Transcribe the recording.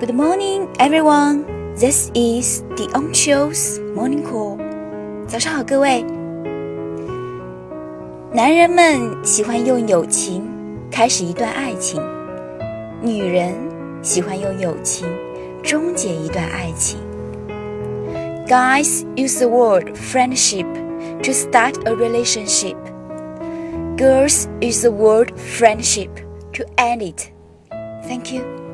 Good morning, everyone. This is the On Show's Morning Call. 早上好，各位。男人们喜欢用友情开始一段爱情，女人喜欢用友情终结一段爱情。Guys use the word friendship to start a relationship. Girls use the word friendship to end it. Thank you.